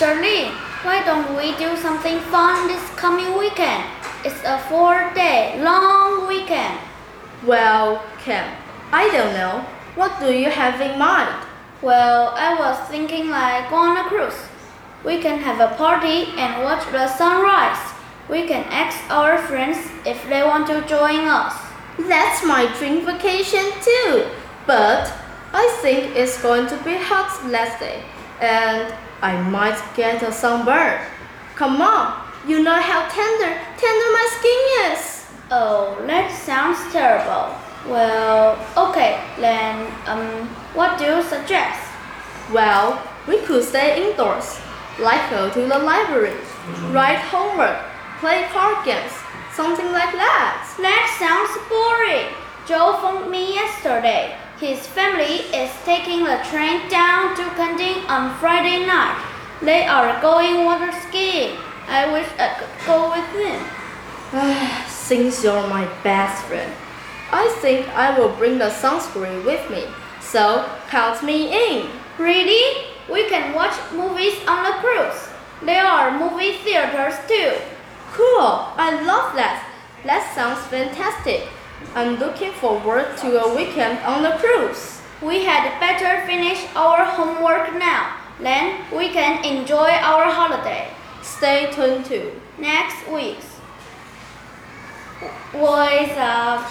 Charlene, why don't we do something fun this coming weekend? It's a four day long weekend. Well, Cam, I don't know. What do you have in mind? Well, I was thinking like go on a cruise. We can have a party and watch the sunrise. We can ask our friends if they want to join us. That's my dream vacation too. But I think it's going to be hot last day, and I might get a sunburn. Come on, you know how tender, tender my skin is. Oh, that sounds terrible. Well, okay, then, um, what do you suggest? Well, we could stay indoors, like go to the library, write homework, play card games, something like that. That sounds boring. Joe phoned me yesterday. His family is taking the train down to Canton on Friday night. They are going water skiing. I wish I could go with him. Since you're my best friend, I think I will bring the sunscreen with me. So count me in. Really? We can watch movies on the cruise. There are movie theaters too. Cool, I love that. That sounds fantastic. I'm looking forward to a weekend on the cruise. We had better finish our homework now. Then we can enjoy our holiday. Stay tuned to Next week. Voice of.